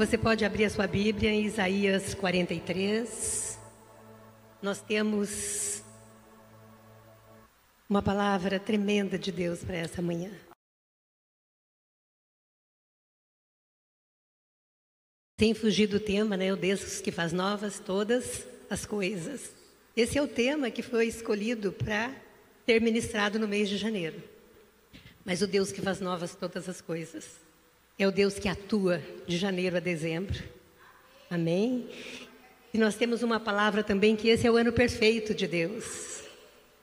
Você pode abrir a sua Bíblia em Isaías 43. Nós temos uma palavra tremenda de Deus para essa manhã. Sem fugir do tema, né? O Deus que faz novas todas as coisas. Esse é o tema que foi escolhido para ter ministrado no mês de janeiro. Mas o Deus que faz novas todas as coisas é o Deus que atua de janeiro a dezembro. Amém? E nós temos uma palavra também que esse é o ano perfeito de Deus.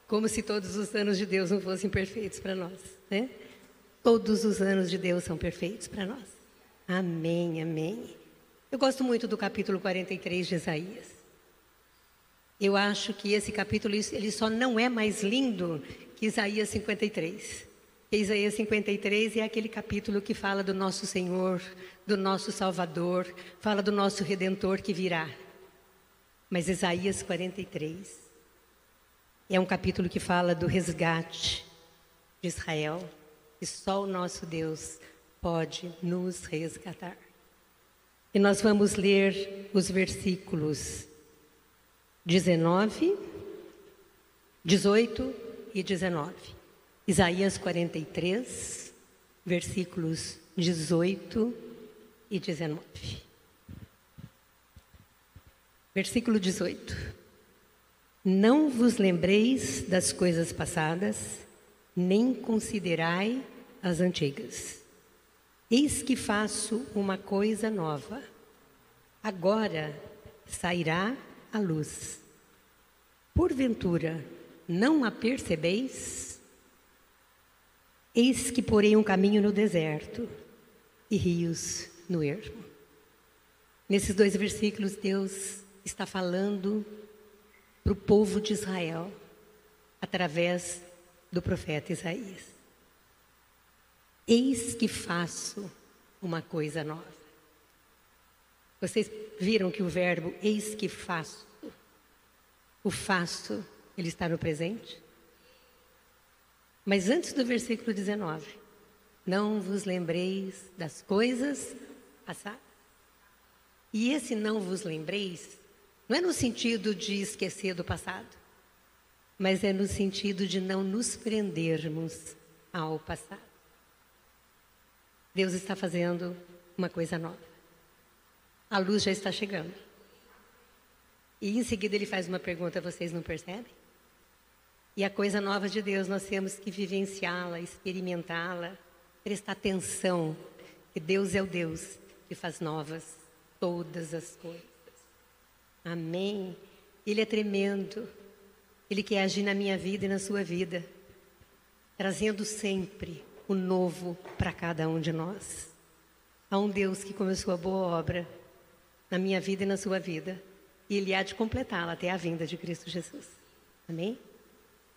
Como se todos os anos de Deus não fossem perfeitos para nós, né? Todos os anos de Deus são perfeitos para nós. Amém, amém. Eu gosto muito do capítulo 43 de Isaías. Eu acho que esse capítulo ele só não é mais lindo que Isaías 53. Isaías 53 é aquele capítulo que fala do nosso Senhor, do nosso Salvador, fala do nosso Redentor que virá. Mas Isaías 43 é um capítulo que fala do resgate de Israel, e só o nosso Deus pode nos resgatar. E nós vamos ler os versículos 19, 18 e 19. Isaías 43, versículos 18 e 19. Versículo 18. Não vos lembreis das coisas passadas, nem considerai as antigas. Eis que faço uma coisa nova. Agora sairá a luz. Porventura, não a percebeis? Eis que porei um caminho no deserto e rios no ermo. Nesses dois versículos, Deus está falando para o povo de Israel através do profeta Isaías. Eis que faço uma coisa nova. Vocês viram que o verbo eis que faço, o faço, ele está no presente? Mas antes do versículo 19, não vos lembreis das coisas passadas. E esse não vos lembreis não é no sentido de esquecer do passado, mas é no sentido de não nos prendermos ao passado. Deus está fazendo uma coisa nova. A luz já está chegando. E em seguida ele faz uma pergunta: vocês não percebem? E a coisa nova de Deus, nós temos que vivenciá-la, experimentá-la, prestar atenção, que Deus é o Deus que faz novas todas as coisas. Amém. Ele é tremendo. Ele quer agir na minha vida e na sua vida, trazendo sempre o novo para cada um de nós. Há um Deus que começou a boa obra na minha vida e na sua vida, e Ele há de completá-la até a vinda de Cristo Jesus. Amém?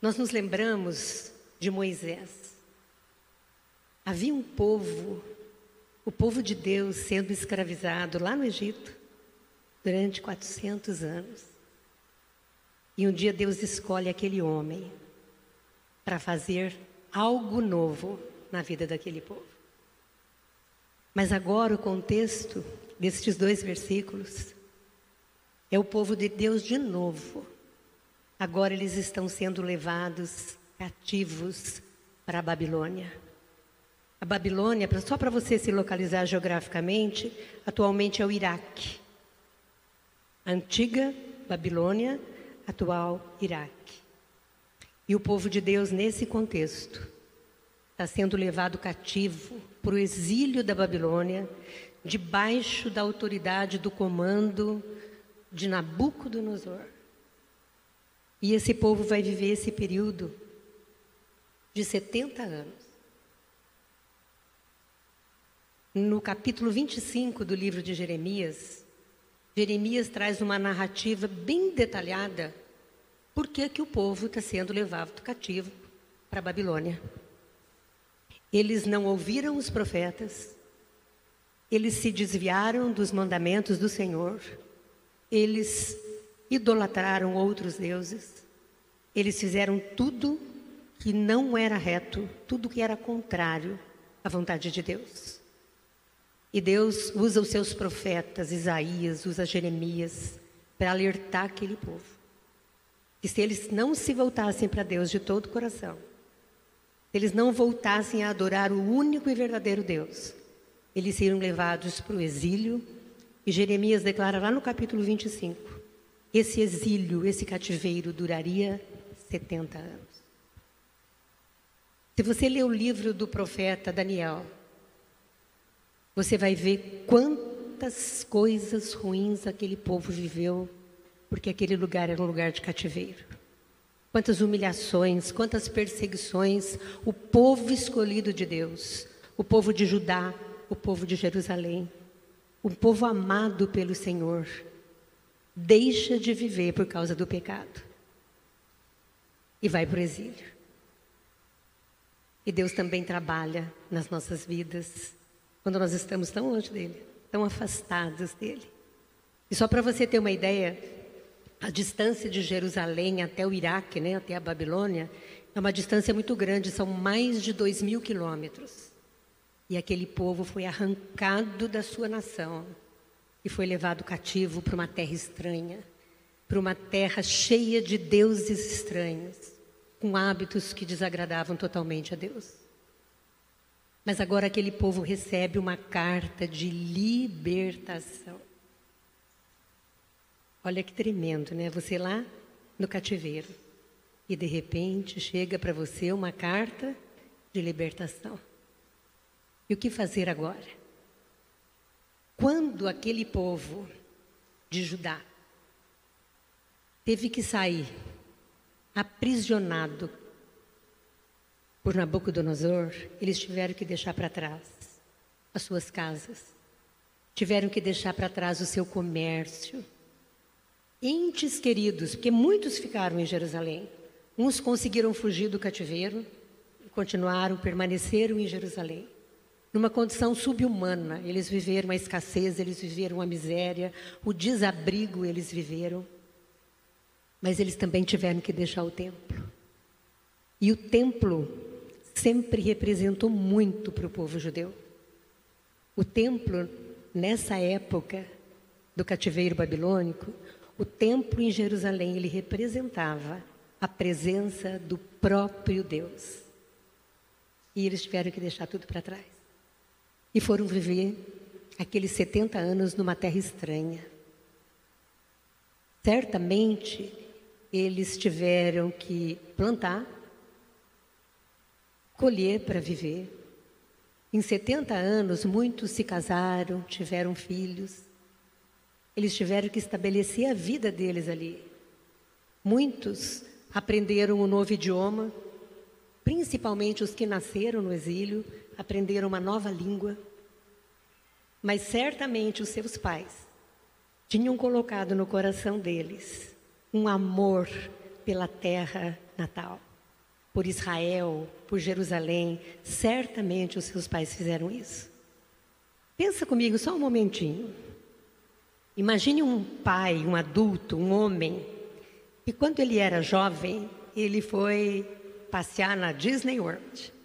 Nós nos lembramos de Moisés. Havia um povo, o povo de Deus, sendo escravizado lá no Egito durante 400 anos. E um dia Deus escolhe aquele homem para fazer algo novo na vida daquele povo. Mas agora o contexto destes dois versículos é o povo de Deus de novo. Agora eles estão sendo levados cativos para a Babilônia. A Babilônia, só para você se localizar geograficamente, atualmente é o Iraque. A antiga Babilônia, atual Iraque. E o povo de Deus, nesse contexto, está sendo levado cativo para o exílio da Babilônia, debaixo da autoridade do comando de Nabucodonosor. E esse povo vai viver esse período de 70 anos. No capítulo 25 do livro de Jeremias, Jeremias traz uma narrativa bem detalhada por que, que o povo está sendo levado cativo para a Babilônia. Eles não ouviram os profetas, eles se desviaram dos mandamentos do Senhor, eles idolatraram outros deuses, eles fizeram tudo que não era reto, tudo que era contrário à vontade de Deus. E Deus usa os seus profetas, Isaías, usa Jeremias, para alertar aquele povo. Que se eles não se voltassem para Deus de todo o coração, se eles não voltassem a adorar o único e verdadeiro Deus, eles seriam levados para o exílio. E Jeremias declara lá no capítulo 25: esse exílio, esse cativeiro duraria 70 anos. Se você ler o livro do profeta Daniel, você vai ver quantas coisas ruins aquele povo viveu, porque aquele lugar era um lugar de cativeiro. Quantas humilhações, quantas perseguições o povo escolhido de Deus, o povo de Judá, o povo de Jerusalém, o povo amado pelo Senhor, deixa de viver por causa do pecado e vai para o exílio. E Deus também trabalha nas nossas vidas quando nós estamos tão longe dele, tão afastados dele. E só para você ter uma ideia, a distância de Jerusalém até o Iraque, né, até a Babilônia, é uma distância muito grande, são mais de dois mil quilômetros. E aquele povo foi arrancado da sua nação e foi levado cativo para uma terra estranha, para uma terra cheia de deuses estranhos com hábitos que desagradavam totalmente a Deus. Mas agora aquele povo recebe uma carta de libertação. Olha que tremendo, né? Você lá no cativeiro e de repente chega para você uma carta de libertação. E o que fazer agora? Quando aquele povo de Judá teve que sair aprisionado por Nabucodonosor, eles tiveram que deixar para trás as suas casas, tiveram que deixar para trás o seu comércio. Entes queridos, porque muitos ficaram em Jerusalém. Uns conseguiram fugir do cativeiro continuaram, permaneceram em Jerusalém. Numa condição subhumana, eles viveram a escassez, eles viveram a miséria, o desabrigo eles viveram. Mas eles também tiveram que deixar o templo. E o templo sempre representou muito para o povo judeu. O templo, nessa época do cativeiro babilônico, o templo em Jerusalém, ele representava a presença do próprio Deus. E eles tiveram que deixar tudo para trás. E foram viver aqueles 70 anos numa terra estranha. Certamente, eles tiveram que plantar, colher para viver. Em 70 anos, muitos se casaram, tiveram filhos. Eles tiveram que estabelecer a vida deles ali. Muitos aprenderam um novo idioma, principalmente os que nasceram no exílio, aprenderam uma nova língua. Mas certamente os seus pais tinham colocado no coração deles um amor pela terra natal, por Israel, por Jerusalém. Certamente os seus pais fizeram isso. Pensa comigo só um momentinho. Imagine um pai, um adulto, um homem, que quando ele era jovem, ele foi passear na Disney World.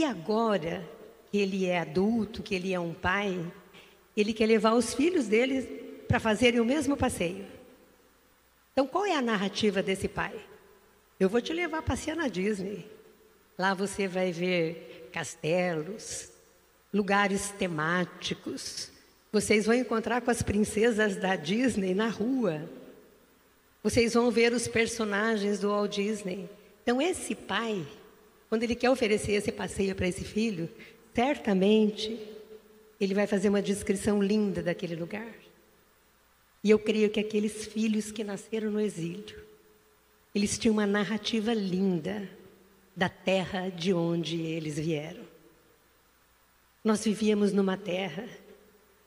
E agora que ele é adulto, que ele é um pai, ele quer levar os filhos dele para fazerem o mesmo passeio. Então, qual é a narrativa desse pai? Eu vou te levar a passear na Disney. Lá você vai ver castelos, lugares temáticos. Vocês vão encontrar com as princesas da Disney na rua. Vocês vão ver os personagens do Walt Disney. Então, esse pai, quando ele quer oferecer esse passeio para esse filho, certamente ele vai fazer uma descrição linda daquele lugar. E eu creio que aqueles filhos que nasceram no exílio, eles tinham uma narrativa linda da terra de onde eles vieram. Nós vivíamos numa terra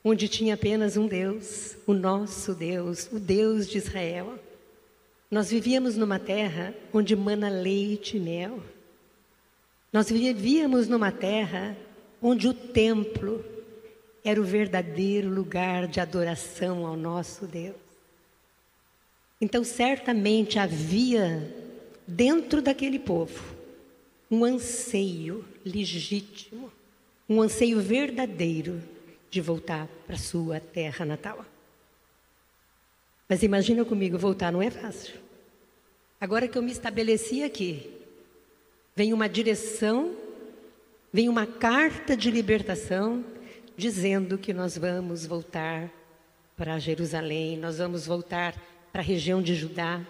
onde tinha apenas um Deus, o nosso Deus, o Deus de Israel. Nós vivíamos numa terra onde mana leite e mel. Nós vivíamos numa terra onde o templo era o verdadeiro lugar de adoração ao nosso Deus. Então, certamente havia dentro daquele povo um anseio legítimo um anseio verdadeiro de voltar para sua terra natal. Mas imagina comigo, voltar não é fácil. Agora que eu me estabeleci aqui, vem uma direção, vem uma carta de libertação dizendo que nós vamos voltar para Jerusalém, nós vamos voltar para a região de Judá.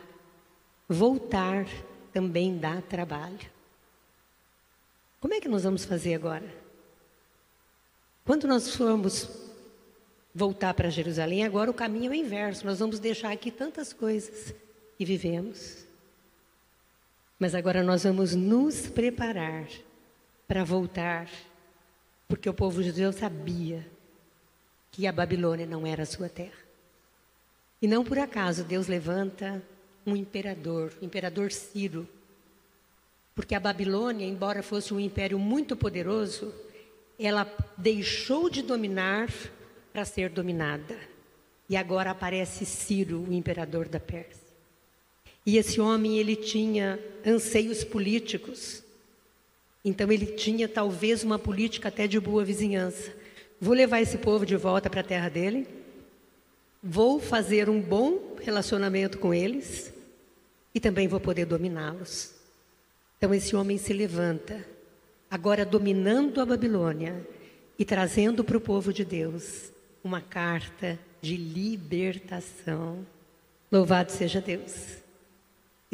Voltar também dá trabalho. Como é que nós vamos fazer agora? Quando nós formos voltar para Jerusalém, agora o caminho é o inverso. Nós vamos deixar aqui tantas coisas que vivemos. Mas agora nós vamos nos preparar para voltar, porque o povo de Deus sabia que a Babilônia não era a sua terra. E não por acaso Deus levanta um imperador, o imperador Ciro. Porque a Babilônia, embora fosse um império muito poderoso, ela deixou de dominar para ser dominada. E agora aparece Ciro, o imperador da Pérsia. E esse homem, ele tinha anseios políticos. Então ele tinha talvez uma política até de boa vizinhança. Vou levar esse povo de volta para a terra dele. Vou fazer um bom relacionamento com eles e também vou poder dominá-los. Então esse homem se levanta, agora dominando a Babilônia e trazendo para o povo de Deus uma carta de libertação. Louvado seja Deus.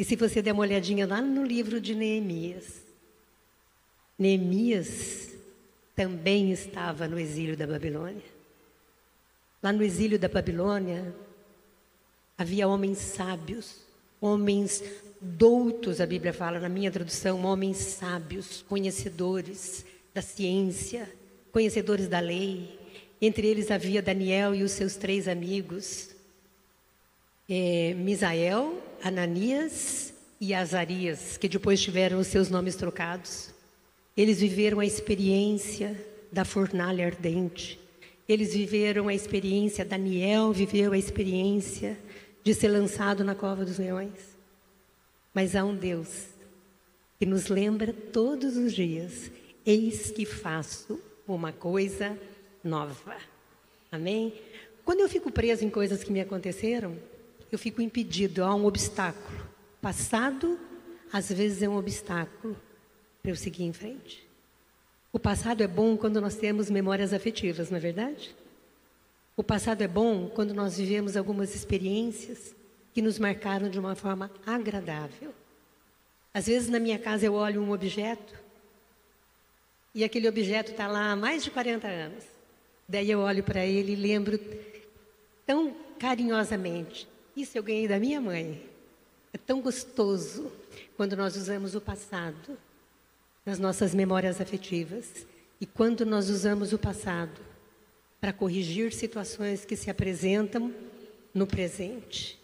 E se você der uma olhadinha lá no livro de Neemias, Neemias também estava no exílio da Babilônia. Lá no exílio da Babilônia, havia homens sábios, homens doutos, a Bíblia fala na minha tradução, homens sábios, conhecedores da ciência, conhecedores da lei. Entre eles havia Daniel e os seus três amigos, é, Misael, Ananias e Azarias, que depois tiveram os seus nomes trocados. Eles viveram a experiência da fornalha ardente. Eles viveram a experiência, Daniel viveu a experiência de ser lançado na cova dos leões. Mas há um Deus que nos lembra todos os dias: eis que faço uma coisa nova. Amém? Quando eu fico preso em coisas que me aconteceram, eu fico impedido, há um obstáculo. Passado, às vezes, é um obstáculo para eu seguir em frente. O passado é bom quando nós temos memórias afetivas, não é verdade? O passado é bom quando nós vivemos algumas experiências que nos marcaram de uma forma agradável. Às vezes na minha casa eu olho um objeto e aquele objeto está lá há mais de 40 anos. Daí eu olho para ele e lembro tão carinhosamente. Isso eu ganhei da minha mãe. É tão gostoso quando nós usamos o passado nas nossas memórias afetivas. E quando nós usamos o passado para corrigir situações que se apresentam no presente.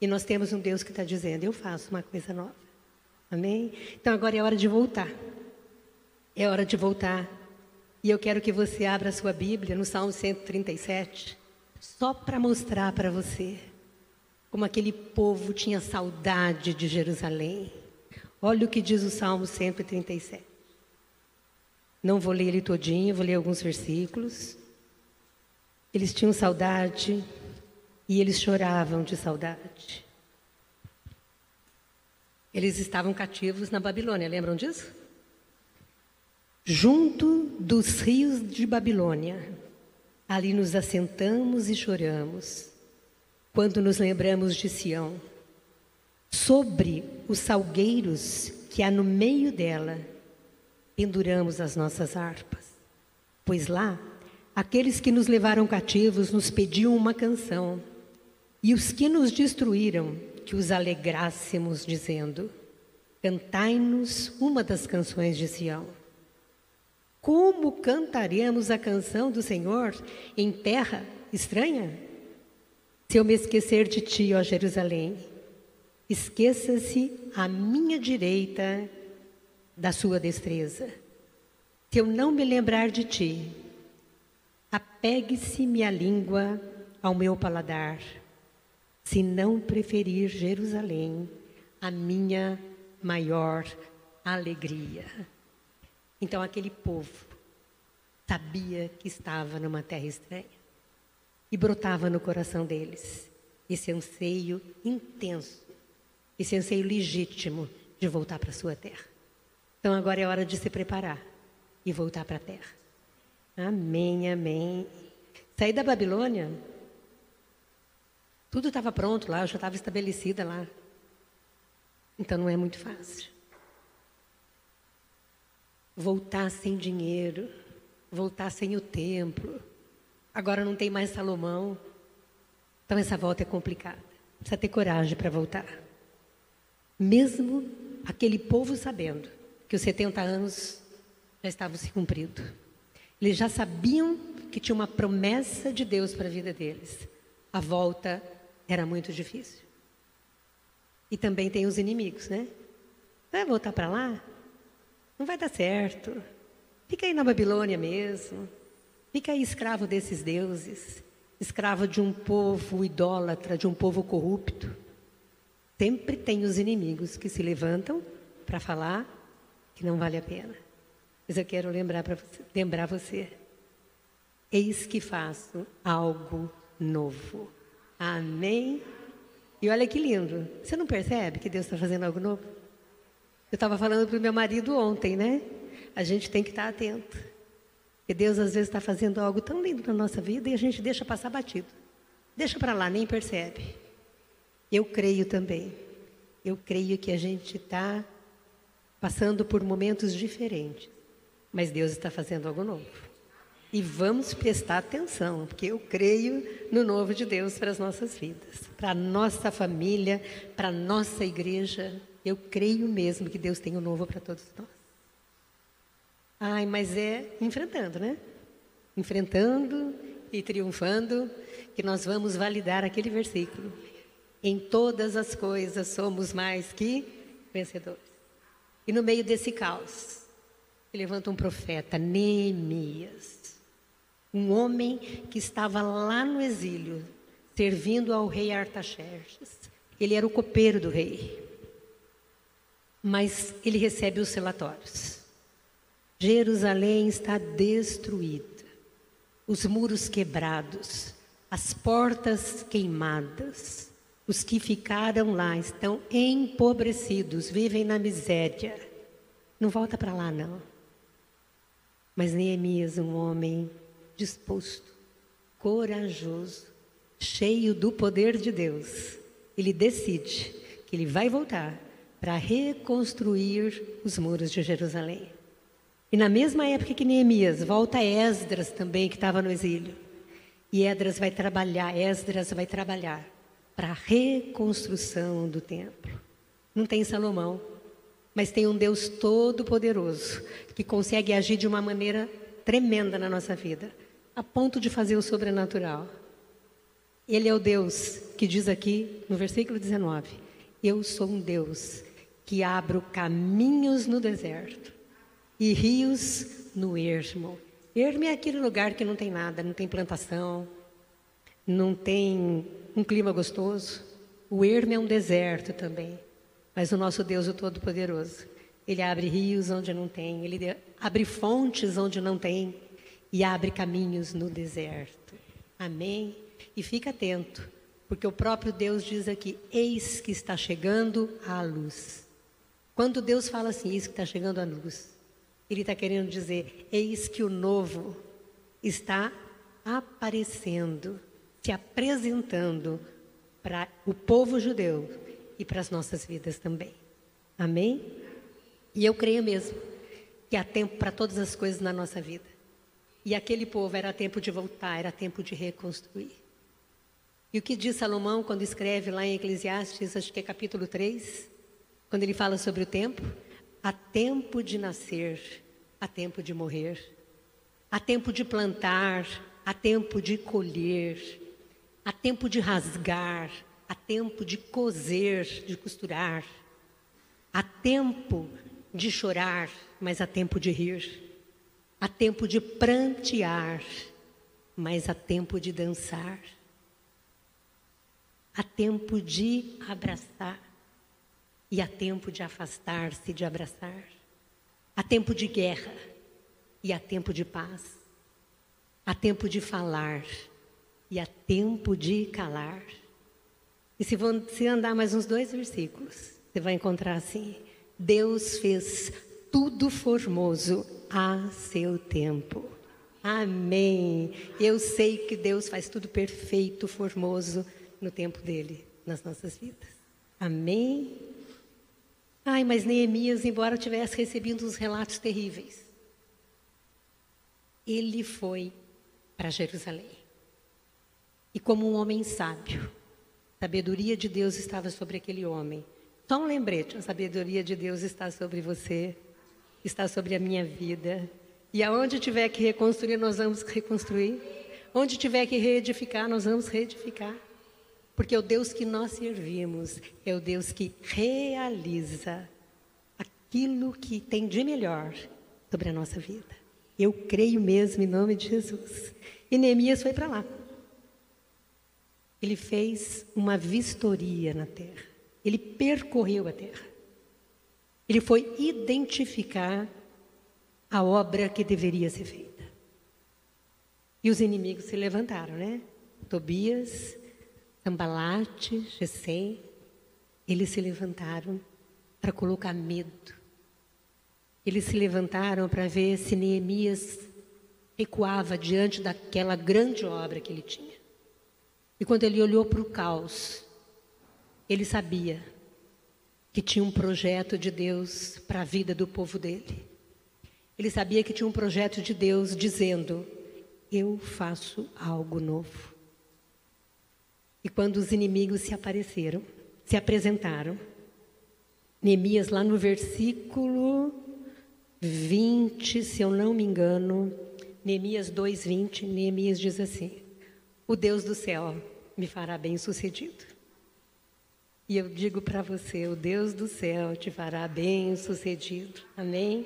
E nós temos um Deus que está dizendo: Eu faço uma coisa nova. Amém? Então agora é hora de voltar. É hora de voltar. E eu quero que você abra a sua Bíblia no Salmo 137, só para mostrar para você como aquele povo tinha saudade de Jerusalém Olha o que diz o Salmo 137. Não vou ler ele todinho, vou ler alguns versículos. Eles tinham saudade e eles choravam de saudade. Eles estavam cativos na Babilônia, lembram disso? Junto dos rios de Babilônia, ali nos assentamos e choramos, quando nos lembramos de Sião. Sobre os salgueiros que há no meio dela, penduramos as nossas harpas. Pois lá, aqueles que nos levaram cativos nos pediam uma canção, e os que nos destruíram, que os alegrássemos, dizendo: Cantai-nos uma das canções de Sião. Como cantaremos a canção do Senhor em terra estranha? Se eu me esquecer de ti, ó Jerusalém, Esqueça-se à minha direita da sua destreza. Se eu não me lembrar de ti, apegue-se minha língua ao meu paladar, se não preferir Jerusalém, a minha maior alegria. Então, aquele povo sabia que estava numa terra estranha. E brotava no coração deles esse anseio intenso, esse anseio legítimo de voltar para a sua terra. Então agora é hora de se preparar e voltar para a terra. Amém, amém. Saí da Babilônia, tudo estava pronto lá, eu já estava estabelecida lá. Então não é muito fácil. Voltar sem dinheiro, voltar sem o templo. Agora não tem mais Salomão. Então essa volta é complicada. Precisa ter coragem para voltar. Mesmo aquele povo sabendo que os 70 anos já estavam se cumprindo. Eles já sabiam que tinha uma promessa de Deus para a vida deles. A volta era muito difícil. E também tem os inimigos, né? Vai voltar para lá? Não vai dar certo. Fica aí na Babilônia mesmo. Fica aí escravo desses deuses, escravo de um povo idólatra, de um povo corrupto. Sempre tem os inimigos que se levantam para falar que não vale a pena. Mas eu quero lembrar, você, lembrar você. Eis que faço algo novo. Amém? E olha que lindo. Você não percebe que Deus está fazendo algo novo? Eu estava falando para o meu marido ontem, né? A gente tem que estar atento. Porque Deus às vezes está fazendo algo tão lindo na nossa vida e a gente deixa passar batido. Deixa para lá, nem percebe. Eu creio também. Eu creio que a gente está passando por momentos diferentes. Mas Deus está fazendo algo novo. E vamos prestar atenção, porque eu creio no novo de Deus para as nossas vidas, para a nossa família, para a nossa igreja. Eu creio mesmo que Deus tem o um novo para todos nós. Ai, mas é enfrentando, né? Enfrentando e triunfando que nós vamos validar aquele versículo. Em todas as coisas somos mais que vencedores. E no meio desse caos, levanta um profeta, Neemias, um homem que estava lá no exílio, servindo ao rei Artaxerxes. Ele era o copeiro do rei. Mas ele recebe os relatórios. Jerusalém está destruída, os muros quebrados, as portas queimadas. Os que ficaram lá estão empobrecidos, vivem na miséria. Não volta para lá, não. Mas Neemias, um homem disposto, corajoso, cheio do poder de Deus, ele decide que ele vai voltar para reconstruir os muros de Jerusalém. E na mesma época que Neemias, volta Esdras também, que estava no exílio. E Esdras vai trabalhar, Esdras vai trabalhar para a reconstrução do templo. Não tem Salomão, mas tem um Deus todo-poderoso que consegue agir de uma maneira tremenda na nossa vida, a ponto de fazer o sobrenatural. Ele é o Deus que diz aqui no versículo 19: Eu sou um Deus que abro caminhos no deserto e rios no ermo. Ermo é aquele lugar que não tem nada, não tem plantação, não tem um clima gostoso. O ermo é um deserto também. Mas o nosso Deus, o Todo-Poderoso, Ele abre rios onde não tem, Ele abre fontes onde não tem e abre caminhos no deserto. Amém? E fica atento, porque o próprio Deus diz aqui: Eis que está chegando a luz. Quando Deus fala assim, eis que está chegando a luz, Ele está querendo dizer: Eis que o novo está aparecendo, se apresentando para o povo judeu e para as nossas vidas também. Amém? E eu creio mesmo que há tempo para todas as coisas na nossa vida. E aquele povo era tempo de voltar, era tempo de reconstruir. E o que diz Salomão quando escreve lá em Eclesiastes, acho que é capítulo 3, quando ele fala sobre o tempo? Há tempo de nascer, há tempo de morrer, há tempo de plantar, há tempo de colher, há tempo de rasgar, Há tempo de coser, de costurar. Há tempo de chorar, mas há tempo de rir. Há tempo de prantear, mas há tempo de dançar. Há tempo de abraçar e há tempo de afastar-se de abraçar. Há tempo de guerra e há tempo de paz. Há tempo de falar e há tempo de calar. E se você andar mais uns dois versículos, você vai encontrar assim: Deus fez tudo formoso a seu tempo. Amém. Eu sei que Deus faz tudo perfeito, formoso no tempo dele, nas nossas vidas. Amém. Ai, mas Neemias, embora tivesse recebido uns relatos terríveis, ele foi para Jerusalém. E como um homem sábio, a sabedoria de Deus estava sobre aquele homem. Só um lembrete: a sabedoria de Deus está sobre você, está sobre a minha vida. E aonde tiver que reconstruir, nós vamos reconstruir. Onde tiver que reedificar, nós vamos reedificar. Porque o Deus que nós servimos é o Deus que realiza aquilo que tem de melhor sobre a nossa vida. Eu creio mesmo em nome de Jesus. E Neemias foi para lá. Ele fez uma vistoria na terra. Ele percorreu a terra. Ele foi identificar a obra que deveria ser feita. E os inimigos se levantaram, né? Tobias, Sambalate, Gesem, eles se levantaram para colocar medo eles se levantaram para ver se Neemias recuava diante daquela grande obra que ele tinha. E quando ele olhou para o caos, ele sabia que tinha um projeto de Deus para a vida do povo dele. Ele sabia que tinha um projeto de Deus dizendo: Eu faço algo novo. E quando os inimigos se apareceram, se apresentaram, Neemias, lá no versículo 20, se eu não me engano, Neemias 2:20, Neemias diz assim: O Deus do céu me fará bem-sucedido. E eu digo para você, o Deus do céu te fará bem-sucedido. Amém?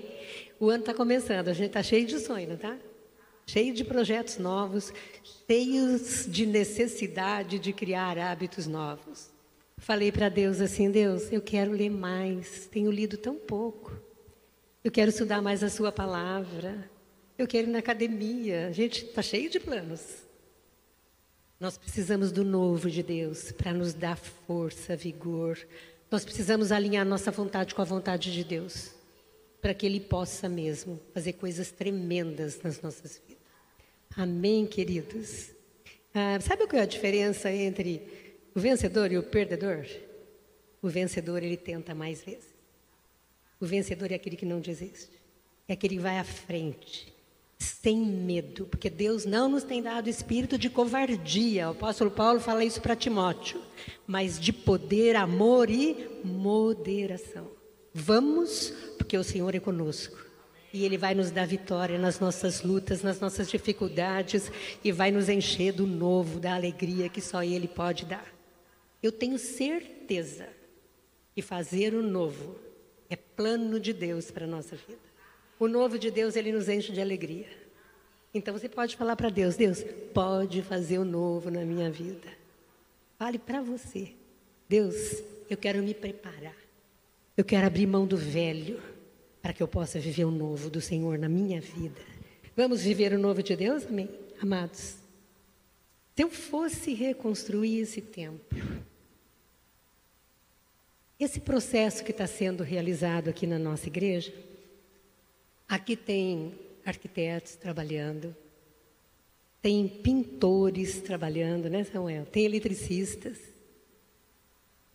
O ano está começando, a gente está cheio de sonho, não tá? Cheio de projetos novos, cheios de necessidade de criar hábitos novos. Falei para Deus assim: Deus, eu quero ler mais, tenho lido tão pouco. Eu quero estudar mais a Sua palavra. Eu quero ir na academia. A gente está cheio de planos. Nós precisamos do novo de Deus para nos dar força, vigor. Nós precisamos alinhar nossa vontade com a vontade de Deus, para que Ele possa mesmo fazer coisas tremendas nas nossas vidas. Amém, queridos? Ah, sabe qual é a diferença entre o vencedor e o perdedor? O vencedor, ele tenta mais vezes. O vencedor é aquele que não desiste. É aquele que vai à frente, sem medo, porque Deus não nos tem dado espírito de covardia. O apóstolo Paulo fala isso para Timóteo, mas de poder, amor e moderação. Vamos, porque o Senhor é conosco. E Ele vai nos dar vitória nas nossas lutas, nas nossas dificuldades, e vai nos encher do novo, da alegria que só Ele pode dar. Eu tenho certeza que fazer o novo é plano de Deus para a nossa vida. O novo de Deus, ele nos enche de alegria. Então você pode falar para Deus: Deus, pode fazer o novo na minha vida. Fale para você: Deus, eu quero me preparar. Eu quero abrir mão do velho para que eu possa viver o novo do Senhor na minha vida. Vamos viver o novo de Deus? Amém? Amados. Se eu fosse reconstruir esse templo, esse processo que está sendo realizado aqui na nossa igreja, aqui tem arquitetos trabalhando, tem pintores trabalhando, né, Samuel? Tem eletricistas,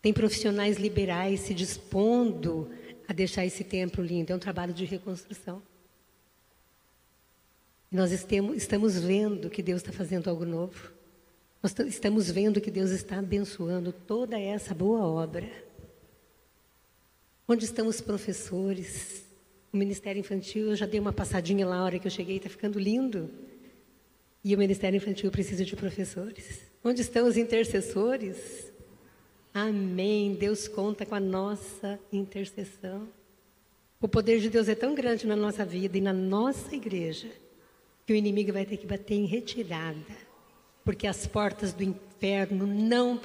tem profissionais liberais se dispondo a deixar esse templo lindo. É um trabalho de reconstrução. Nós estamos vendo que Deus está fazendo algo novo. Nós estamos vendo que Deus está abençoando toda essa boa obra. Onde estão os professores? O Ministério Infantil, eu já dei uma passadinha lá na hora que eu cheguei, está ficando lindo. E o Ministério Infantil precisa de professores. Onde estão os intercessores? Amém. Deus conta com a nossa intercessão. O poder de Deus é tão grande na nossa vida e na nossa igreja que o inimigo vai ter que bater em retirada, porque as portas do inferno não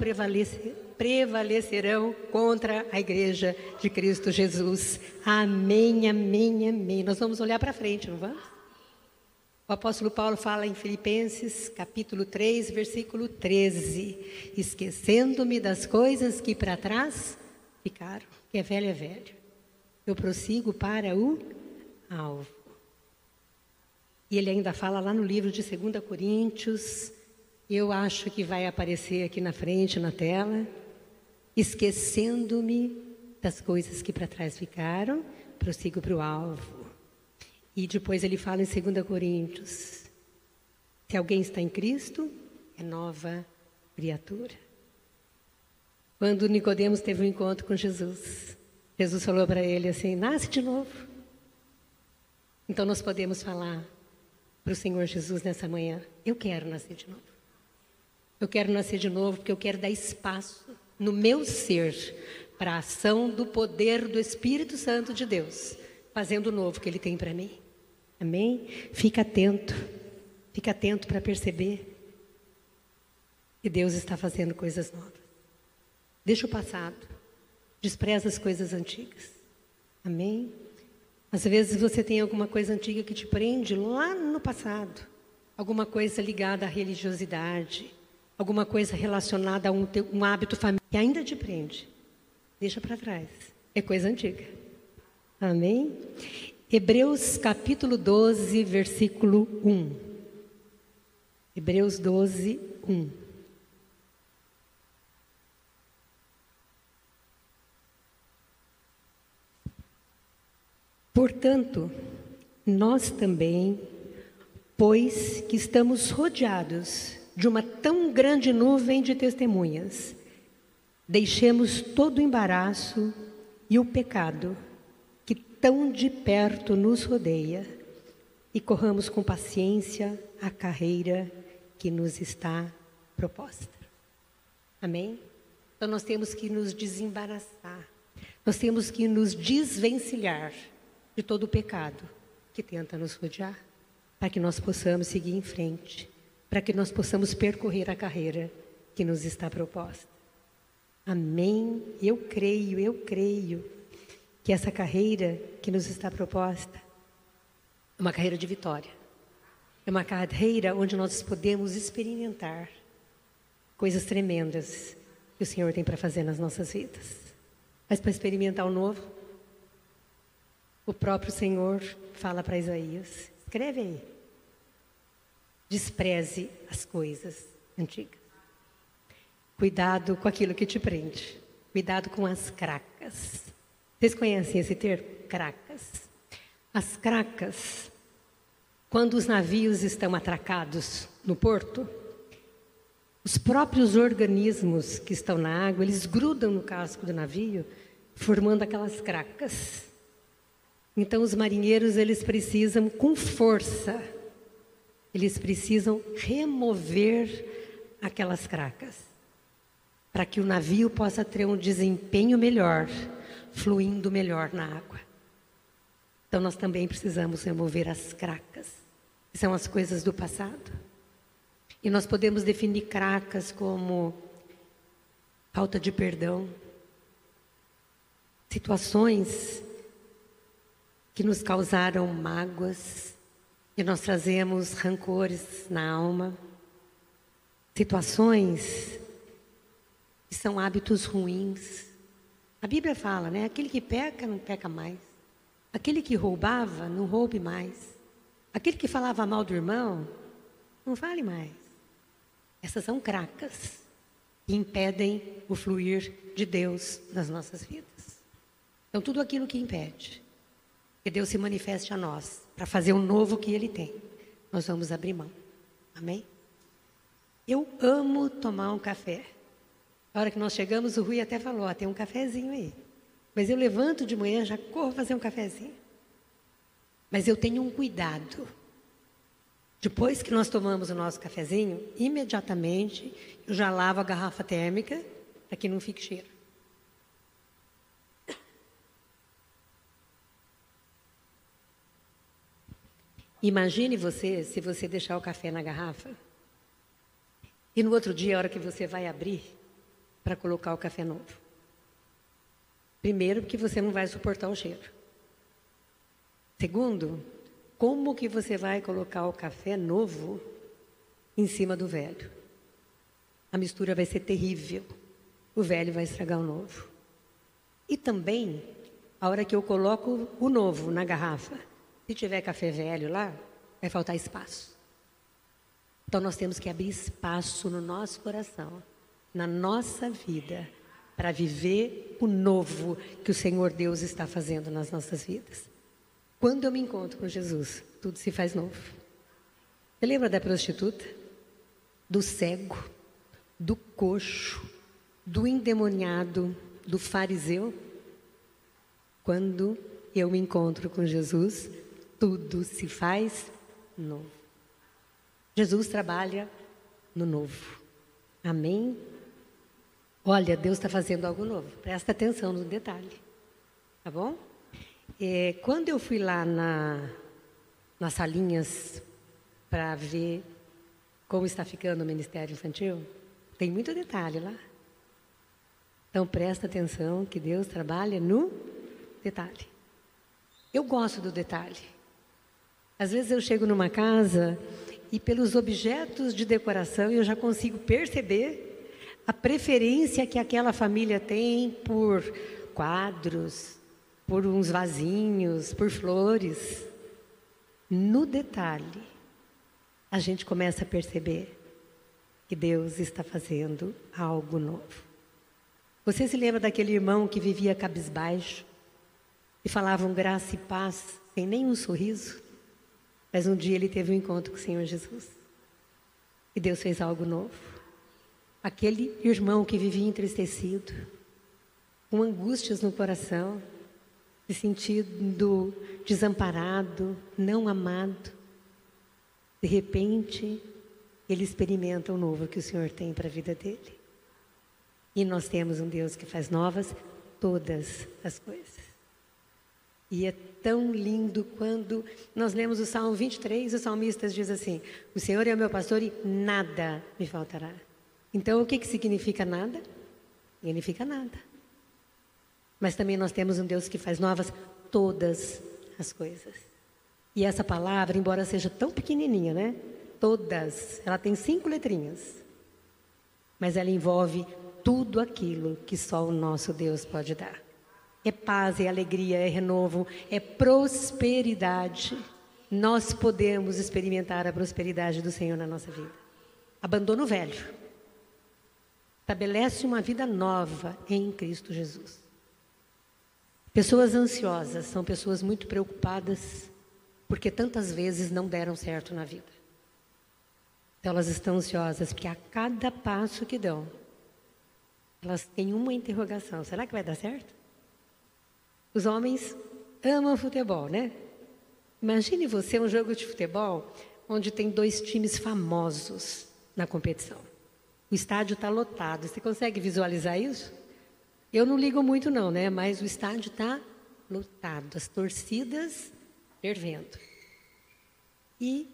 prevalecerão contra a igreja de Cristo Jesus. Amém, amém, amém. Nós vamos olhar para frente, não vamos? O apóstolo Paulo fala em Filipenses, capítulo 3, versículo 13: Esquecendo-me das coisas que para trás ficaram, que é velho é velho. Eu prossigo para o alvo. E ele ainda fala lá no livro de 2 Coríntios, eu acho que vai aparecer aqui na frente, na tela, esquecendo-me das coisas que para trás ficaram, prossigo para o alvo. E depois ele fala em 2 Coríntios: se alguém está em Cristo, é nova criatura. Quando Nicodemos teve um encontro com Jesus, Jesus falou para ele assim: nasce de novo. Então nós podemos falar para o Senhor Jesus nessa manhã: eu quero nascer de novo. Eu quero nascer de novo porque eu quero dar espaço no meu ser para a ação do poder do Espírito Santo de Deus, fazendo o novo que Ele tem para mim. Amém? Fica atento, fica atento para perceber que Deus está fazendo coisas novas. Deixa o passado, despreza as coisas antigas. Amém? Às vezes você tem alguma coisa antiga que te prende lá no passado, alguma coisa ligada à religiosidade, alguma coisa relacionada a um, um hábito familiar que ainda te prende. Deixa para trás. É coisa antiga. Amém? Hebreus capítulo 12, versículo 1. Hebreus 12, 1. Portanto, nós também, pois que estamos rodeados de uma tão grande nuvem de testemunhas, deixemos todo o embaraço e o pecado tão de perto nos rodeia e corramos com paciência a carreira que nos está proposta. Amém? Então nós temos que nos desembaraçar, nós temos que nos desvencilhar de todo o pecado que tenta nos rodear, para que nós possamos seguir em frente, para que nós possamos percorrer a carreira que nos está proposta. Amém? Eu creio, eu creio que essa carreira que nos está proposta é uma carreira de vitória. É uma carreira onde nós podemos experimentar coisas tremendas que o Senhor tem para fazer nas nossas vidas. Mas para experimentar o novo, o próprio Senhor fala para Isaías: escreve aí. Despreze as coisas antigas. Cuidado com aquilo que te prende. Cuidado com as cracas. Vocês conhecem esse termo? Cracas. As cracas, quando os navios estão atracados no porto, os próprios organismos que estão na água, eles grudam no casco do navio, formando aquelas cracas. Então os marinheiros, eles precisam com força, eles precisam remover aquelas cracas, para que o navio possa ter um desempenho melhor fluindo melhor na água. Então nós também precisamos remover as cracas, que são as coisas do passado. E nós podemos definir cracas como falta de perdão, situações que nos causaram mágoas, e nós trazemos rancores na alma, situações que são hábitos ruins, a Bíblia fala, né? Aquele que peca, não peca mais. Aquele que roubava, não roube mais. Aquele que falava mal do irmão, não fale mais. Essas são cracas que impedem o fluir de Deus nas nossas vidas. Então, tudo aquilo que impede que Deus se manifeste a nós para fazer o novo que Ele tem, nós vamos abrir mão. Amém? Eu amo tomar um café. A hora que nós chegamos, o Rui até falou: tem um cafezinho aí. Mas eu levanto de manhã, já corro fazer um cafezinho. Mas eu tenho um cuidado. Depois que nós tomamos o nosso cafezinho, imediatamente eu já lavo a garrafa térmica para que não fique cheiro. Imagine você se você deixar o café na garrafa e no outro dia, a hora que você vai abrir, para colocar o café novo. Primeiro, porque você não vai suportar o cheiro. Segundo, Como que você vai colocar o café novo em cima do velho? A mistura vai ser terrível. O velho vai estragar o novo. E também, a hora que eu coloco o novo na garrafa, se tiver café velho lá, vai faltar espaço. Então nós temos que abrir espaço no nosso coração, na nossa vida, para viver o novo que o Senhor Deus está fazendo nas nossas vidas. Quando eu me encontro com Jesus, tudo se faz novo. Você lembra da prostituta? Do cego, do coxo, do endemoniado, do fariseu? Quando eu me encontro com Jesus, tudo se faz novo. Jesus trabalha no novo. Amém? Olha, Deus está fazendo algo novo. Presta atenção no detalhe. Tá bom? É, quando eu fui lá na, nas salinhas para ver como está ficando o Ministério Infantil, tem muito detalhe lá. Então presta atenção que Deus trabalha no detalhe. Eu gosto do detalhe. Às vezes eu chego numa casa e pelos objetos de decoração eu já consigo perceber a preferência que aquela família tem por quadros, por uns vasinhos, por flores. No detalhe, a gente começa a perceber que Deus está fazendo algo novo. Você se lembra daquele irmão que vivia cabisbaixo e falavam graça e paz sem nenhum sorriso? Mas um dia ele teve um encontro com o Senhor Jesus. E Deus fez algo novo. Aquele irmão que vivia entristecido, com angústias no coração, se sentindo desamparado, não amado. De repente, ele experimenta o novo que o Senhor tem para a vida dele. E nós temos um Deus que faz novas todas as coisas. E é tão lindo quando nós lemos o Salmo 23, os salmistas diz assim: O Senhor é o meu pastor e nada me faltará. Então, o que, que significa nada? Significa nada. Mas também nós temos um Deus que faz novas todas as coisas. E essa palavra, embora seja tão pequenininha, né? Todas, ela tem cinco letrinhas. Mas ela envolve tudo aquilo que só o nosso Deus pode dar. É paz, é alegria, é renovo, é prosperidade. Nós podemos experimentar a prosperidade do Senhor na nossa vida. Abandona o velho. Estabelece uma vida nova em Cristo Jesus. Pessoas ansiosas são pessoas muito preocupadas porque tantas vezes não deram certo na vida. Então elas estão ansiosas porque a cada passo que dão, elas têm uma interrogação: será que vai dar certo? Os homens amam futebol, né? Imagine você um jogo de futebol onde tem dois times famosos na competição. O estádio está lotado. Você consegue visualizar isso? Eu não ligo muito não, né? Mas o estádio está lotado, as torcidas fervendo. E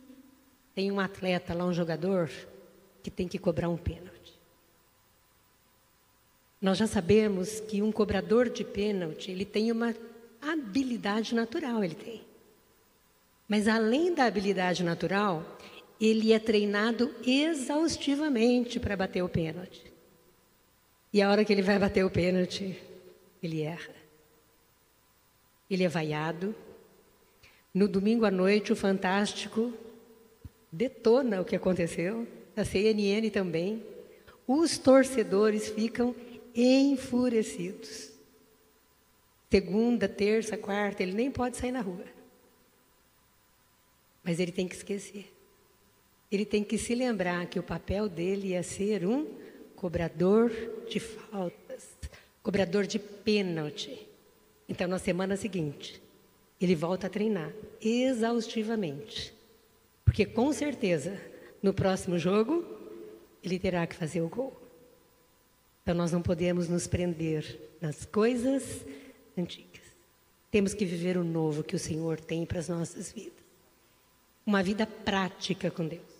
tem um atleta lá, um jogador, que tem que cobrar um pênalti. Nós já sabemos que um cobrador de pênalti, ele tem uma habilidade natural, ele tem. Mas além da habilidade natural, ele é treinado exaustivamente para bater o pênalti. E a hora que ele vai bater o pênalti, ele erra. Ele é vaiado. No domingo à noite, o Fantástico detona o que aconteceu. A CNN também. Os torcedores ficam enfurecidos. Segunda, terça, quarta, ele nem pode sair na rua. Mas ele tem que esquecer. Ele tem que se lembrar que o papel dele é ser um cobrador de faltas, cobrador de pênalti. Então, na semana seguinte, ele volta a treinar exaustivamente. Porque com certeza, no próximo jogo, ele terá que fazer o gol. Então, nós não podemos nos prender nas coisas antigas. Temos que viver o novo que o Senhor tem para as nossas vidas. Uma vida prática com Deus.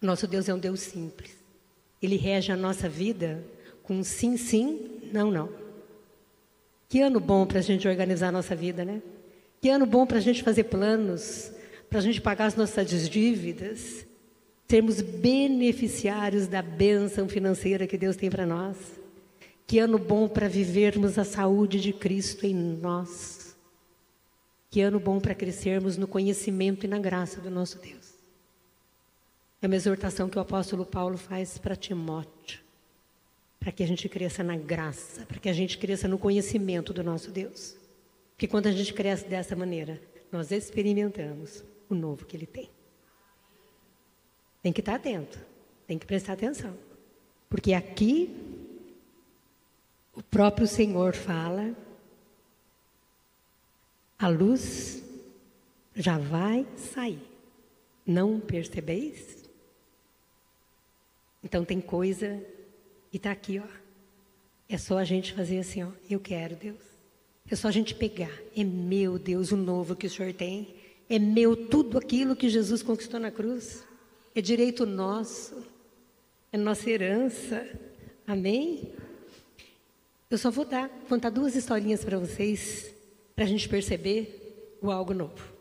Nosso Deus é um Deus simples. Ele rege a nossa vida com sim, sim, não, não. Que ano bom para a gente organizar a nossa vida, né? Que ano bom para a gente fazer planos, para a gente pagar as nossas dívidas, sermos beneficiários da bênção financeira que Deus tem para nós. Que ano bom para vivermos a saúde de Cristo em nós. Que ano bom para crescermos no conhecimento e na graça do nosso Deus. É uma exortação que o apóstolo Paulo faz para Timóteo, para que a gente cresça na graça, para que a gente cresça no conhecimento do nosso Deus. Porque quando a gente cresce dessa maneira, nós experimentamos o novo que Ele tem. Tem que estar atento, tem que prestar atenção. Porque aqui, o próprio Senhor fala, a luz já vai sair. Não percebeis? Então tem coisa e está aqui, ó. É só a gente fazer assim, ó. Eu quero, Deus. É só a gente pegar. É meu, Deus, o novo que o Senhor tem. É meu tudo aquilo que Jesus conquistou na cruz. É direito nosso. É nossa herança. Amém? Eu só vou dar, contar duas historinhas para vocês, para a gente perceber o algo novo.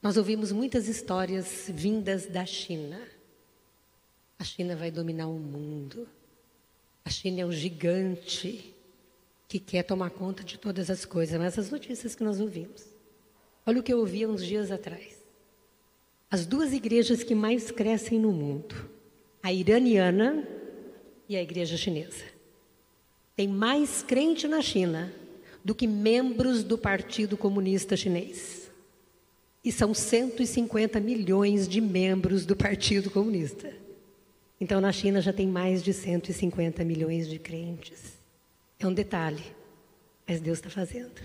Nós ouvimos muitas histórias vindas da China. A China vai dominar o mundo. A China é um gigante que quer tomar conta de todas as coisas. Mas as notícias que nós ouvimos. Olha o que eu ouvi uns dias atrás. As duas igrejas que mais crescem no mundo, a iraniana e a igreja chinesa. Tem mais crente na China do que membros do Partido Comunista Chinês. E são 150 milhões de membros do Partido Comunista. Então, na China já tem mais de 150 milhões de crentes. É um detalhe, mas Deus está fazendo.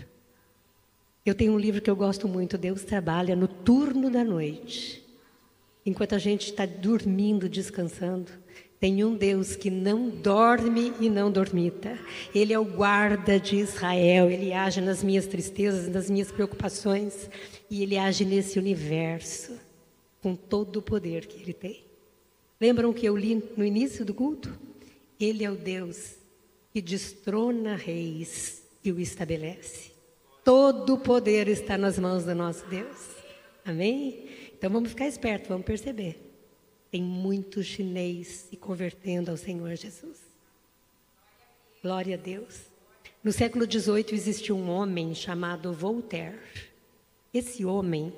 Eu tenho um livro que eu gosto muito, Deus trabalha no turno da noite. Enquanto a gente está dormindo, descansando, tem um Deus que não dorme e não dormita. Ele é o guarda de Israel, ele age nas minhas tristezas, nas minhas preocupações, e ele age nesse universo com todo o poder que ele tem. Lembram que eu li no início do culto? Ele é o Deus que destrona reis e o estabelece. Todo o poder está nas mãos do nosso Deus. Amém? Então vamos ficar espertos, vamos perceber. Tem muito chinês se convertendo ao Senhor Jesus. Glória a Deus. No século XVIII existiu um homem chamado Voltaire. Esse homem,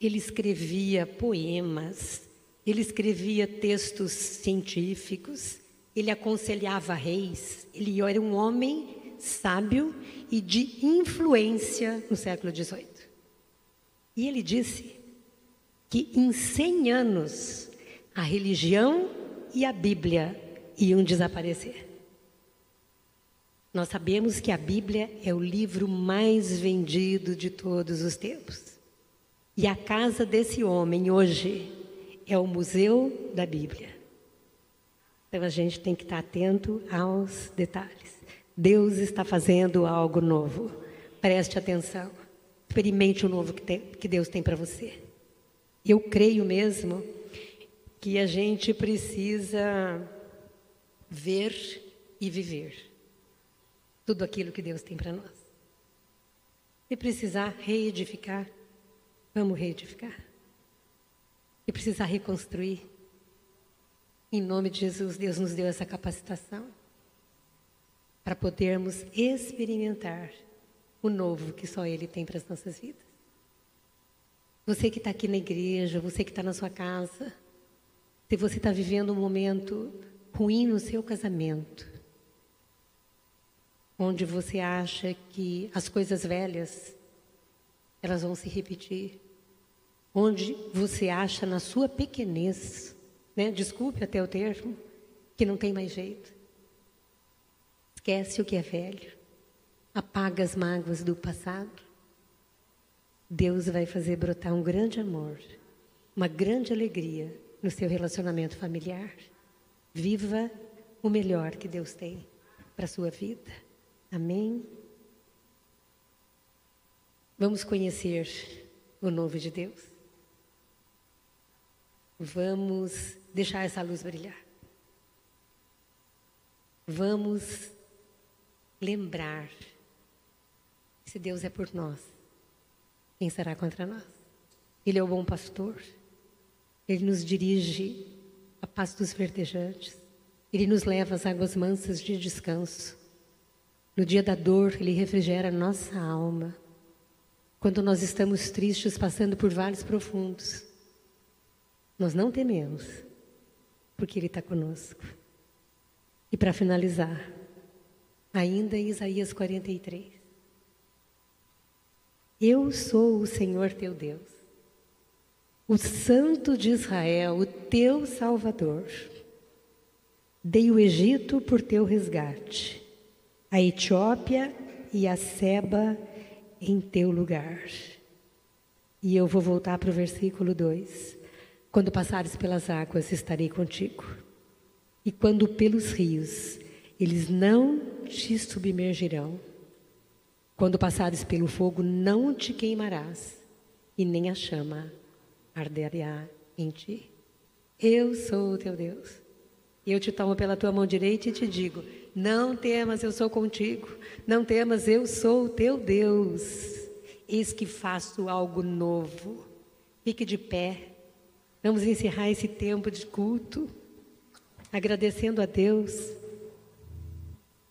ele escrevia poemas, ele escrevia textos científicos, ele aconselhava reis, ele era um homem sábio e de influência no século XVIII. E ele disse que em 100 anos a religião e a Bíblia iam desaparecer. Nós sabemos que a Bíblia é o livro mais vendido de todos os tempos. E a casa desse homem hoje é o Museu da Bíblia. Então a gente tem que estar atento aos detalhes. Deus está fazendo algo novo. Preste atenção. Experimente o novo que, tem, que Deus tem para você. Eu creio mesmo que a gente precisa ver e viver tudo aquilo que Deus tem para nós. Se precisar reedificar, vamos reedificar e precisar reconstruir. Em nome de Jesus, Deus nos deu essa capacitação para podermos experimentar o novo que só Ele tem para as nossas vidas. Você que está aqui na igreja, você que está na sua casa, se você está vivendo um momento ruim no seu casamento, onde você acha que as coisas velhas elas vão se repetir, onde você acha na sua pequenez, né? desculpe até o termo, que não tem mais jeito. Esquece o que é velho, apaga as mágoas do passado. Deus vai fazer brotar um grande amor, uma grande alegria no seu relacionamento familiar. Viva o melhor que Deus tem para a sua vida. Amém? Vamos conhecer o novo de Deus. Vamos deixar essa luz brilhar. Vamos lembrar Se Deus é por nós, quem será contra nós? Ele é o bom pastor. Ele nos dirige à paz dos verdejantes. Ele nos leva às águas mansas de descanso. No dia da dor, Ele refrigera nossa alma. Quando nós estamos tristes, passando por vales profundos, nós não tememos, porque Ele está conosco. E para finalizar, ainda em Isaías 43, eu sou o Senhor teu Deus, o Santo de Israel, o teu Salvador. Dei o Egito por teu resgate, a Etiópia e a Seba em teu lugar. E eu vou voltar para o versículo 2. Quando passares pelas águas, estarei contigo. E quando pelos rios, eles não te submergirão. Quando passares pelo fogo, não te queimarás, e nem a chama arderá em ti. Eu sou o teu Deus. E eu te tomo pela tua mão direita e te digo: Não temas, eu sou contigo. Não temas, eu sou o teu Deus. Eis que faço algo novo. Fique de pé. Vamos encerrar esse tempo de culto, agradecendo a Deus,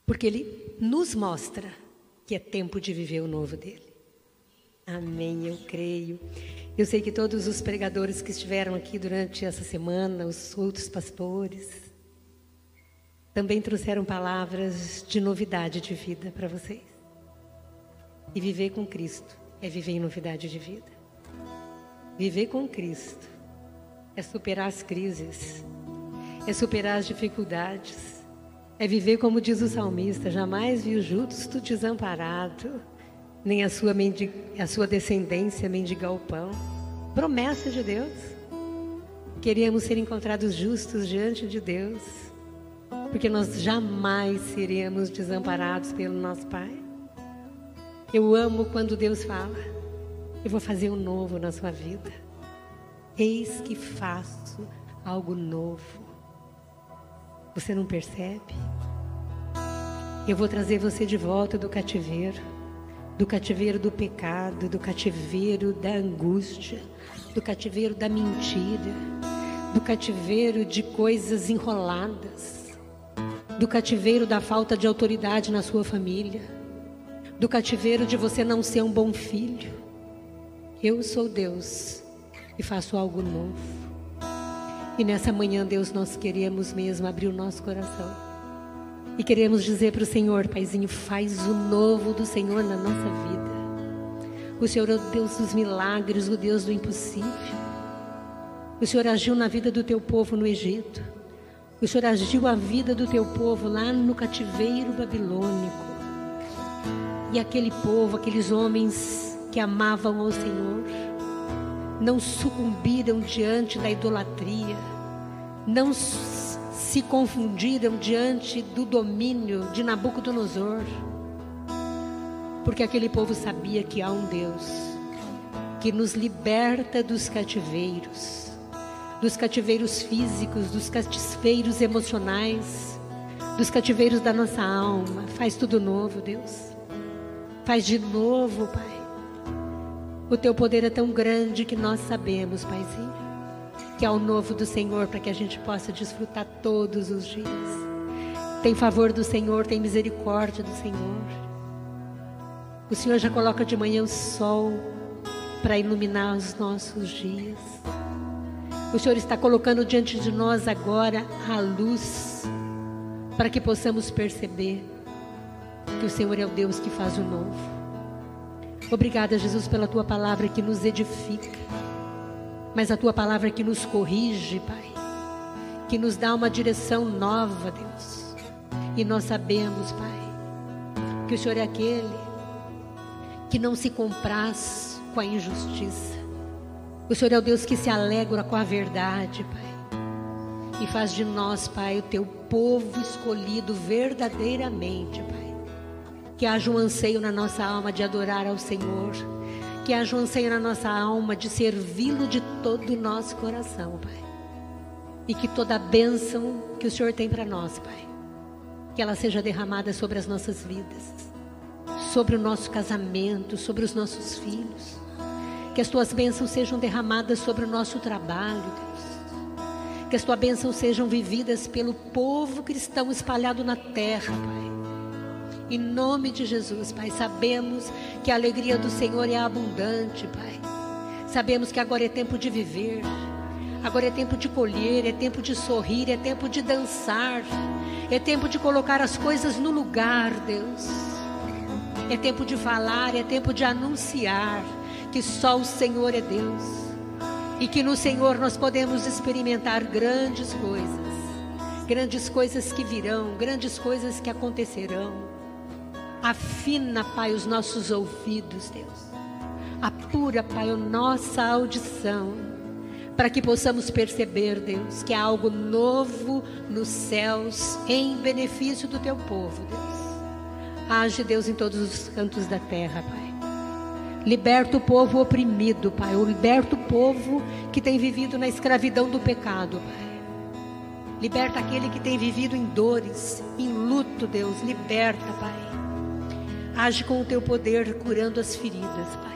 porque Ele nos mostra que é tempo de viver o novo dele. Amém, eu creio. Eu sei que todos os pregadores que estiveram aqui durante essa semana, os outros pastores, também trouxeram palavras de novidade de vida para vocês. E viver com Cristo é viver em novidade de vida. Viver com Cristo é superar as crises, é superar as dificuldades, é viver como diz o salmista: jamais viu justo desamparado, nem a sua, a sua descendência mendigar o pão. Promessa de Deus. Queríamos ser encontrados justos diante de Deus, porque nós jamais seremos desamparados pelo nosso Pai. Eu amo quando Deus fala: Eu vou fazer um novo na sua vida. Eis que faço algo novo. Você não percebe? Eu vou trazer você de volta do cativeiro, do cativeiro do pecado, do cativeiro da angústia, do cativeiro da mentira, do cativeiro de coisas enroladas, do cativeiro da falta de autoridade na sua família, do cativeiro de você não ser um bom filho. Eu sou Deus e faço algo novo. E nessa manhã, Deus, nós queremos mesmo abrir o nosso coração. E queremos dizer para o Senhor, Paizinho, faz o novo do Senhor na nossa vida. O Senhor é o Deus dos milagres, o Deus do impossível. O Senhor agiu na vida do teu povo no Egito. O Senhor agiu a vida do teu povo lá no cativeiro babilônico. E aquele povo, aqueles homens que amavam ao Senhor, não sucumbiram diante da idolatria, não se confundiram diante do domínio de Nabucodonosor, porque aquele povo sabia que há um Deus que nos liberta dos cativeiros, dos cativeiros físicos, dos cativeiros emocionais, dos cativeiros da nossa alma. Faz tudo novo, Deus. Faz de novo, Pai. O teu poder é tão grande que nós sabemos, Paizinho, que é o novo do Senhor para que a gente possa desfrutar todos os dias. Tem favor do Senhor, tem misericórdia do Senhor. O Senhor já coloca de manhã o sol para iluminar os nossos dias. O Senhor está colocando diante de nós agora a luz para que possamos perceber que o Senhor é o Deus que faz o novo. Obrigada, Jesus, pela tua palavra que nos edifica, mas a tua palavra que nos corrige, Pai, que nos dá uma direção nova, Deus. E nós sabemos, Pai, que o Senhor é aquele que não se compraz com a injustiça. O Senhor é o Deus que se alegra com a verdade, Pai. E faz de nós, Pai, o teu povo escolhido verdadeiramente, Pai que haja um anseio na nossa alma de adorar ao Senhor. Que haja um anseio na nossa alma de servi-lo de todo o nosso coração, Pai. E que toda a bênção que o Senhor tem para nós, Pai, que ela seja derramada sobre as nossas vidas, sobre o nosso casamento, sobre os nossos filhos. Que as tuas bênçãos sejam derramadas sobre o nosso trabalho, Deus. Que as tuas bênçãos sejam vividas pelo povo cristão espalhado na terra, Pai. Em nome de Jesus, Pai, sabemos que a alegria do Senhor é abundante, Pai. Sabemos que agora é tempo de viver. Agora é tempo de colher, é tempo de sorrir, é tempo de dançar, é tempo de colocar as coisas no lugar, Deus. É tempo de falar, é tempo de anunciar que só o Senhor é Deus e que no Senhor nós podemos experimentar grandes coisas, grandes coisas que virão, grandes coisas que acontecerão. Afina, Pai, os nossos ouvidos, Deus. Apura, Pai, a nossa audição para que possamos perceber, Deus, que há algo novo nos céus em benefício do teu povo, Deus. Age, Deus, em todos os cantos da terra, Pai. Liberta o povo oprimido, Pai. Liberta o povo que tem vivido na escravidão do pecado, Pai. Liberta aquele que tem vivido em dores, em luto, Deus. Liberta, Pai. Age com o teu poder, curando as feridas, Pai.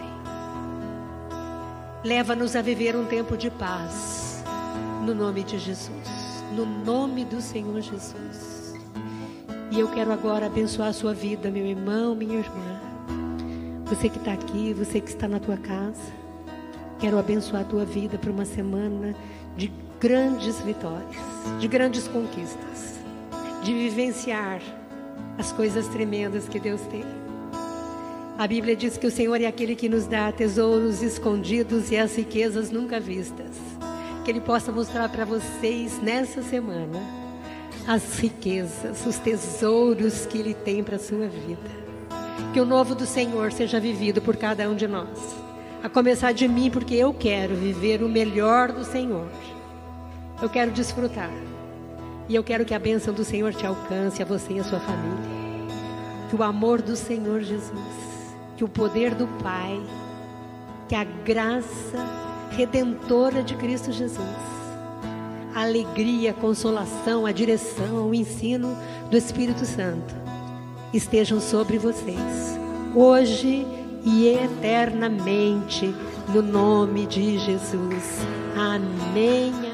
Leva-nos a viver um tempo de paz. No nome de Jesus. No nome do Senhor Jesus. E eu quero agora abençoar a sua vida, meu irmão, minha irmã. Você que está aqui, você que está na tua casa. Quero abençoar a tua vida para uma semana de grandes vitórias, de grandes conquistas, de vivenciar as coisas tremendas que Deus tem. A Bíblia diz que o Senhor é aquele que nos dá tesouros escondidos e as riquezas nunca vistas. Que Ele possa mostrar para vocês nessa semana as riquezas, os tesouros que Ele tem para a sua vida. Que o novo do Senhor seja vivido por cada um de nós. A começar de mim, porque eu quero viver o melhor do Senhor. Eu quero desfrutar. E eu quero que a bênção do Senhor te alcance, a você e a sua família. Que o amor do Senhor Jesus que o poder do Pai, que a graça redentora de Cristo Jesus, a alegria, a consolação, a direção, o ensino do Espírito Santo estejam sobre vocês, hoje e eternamente, no nome de Jesus. Amém.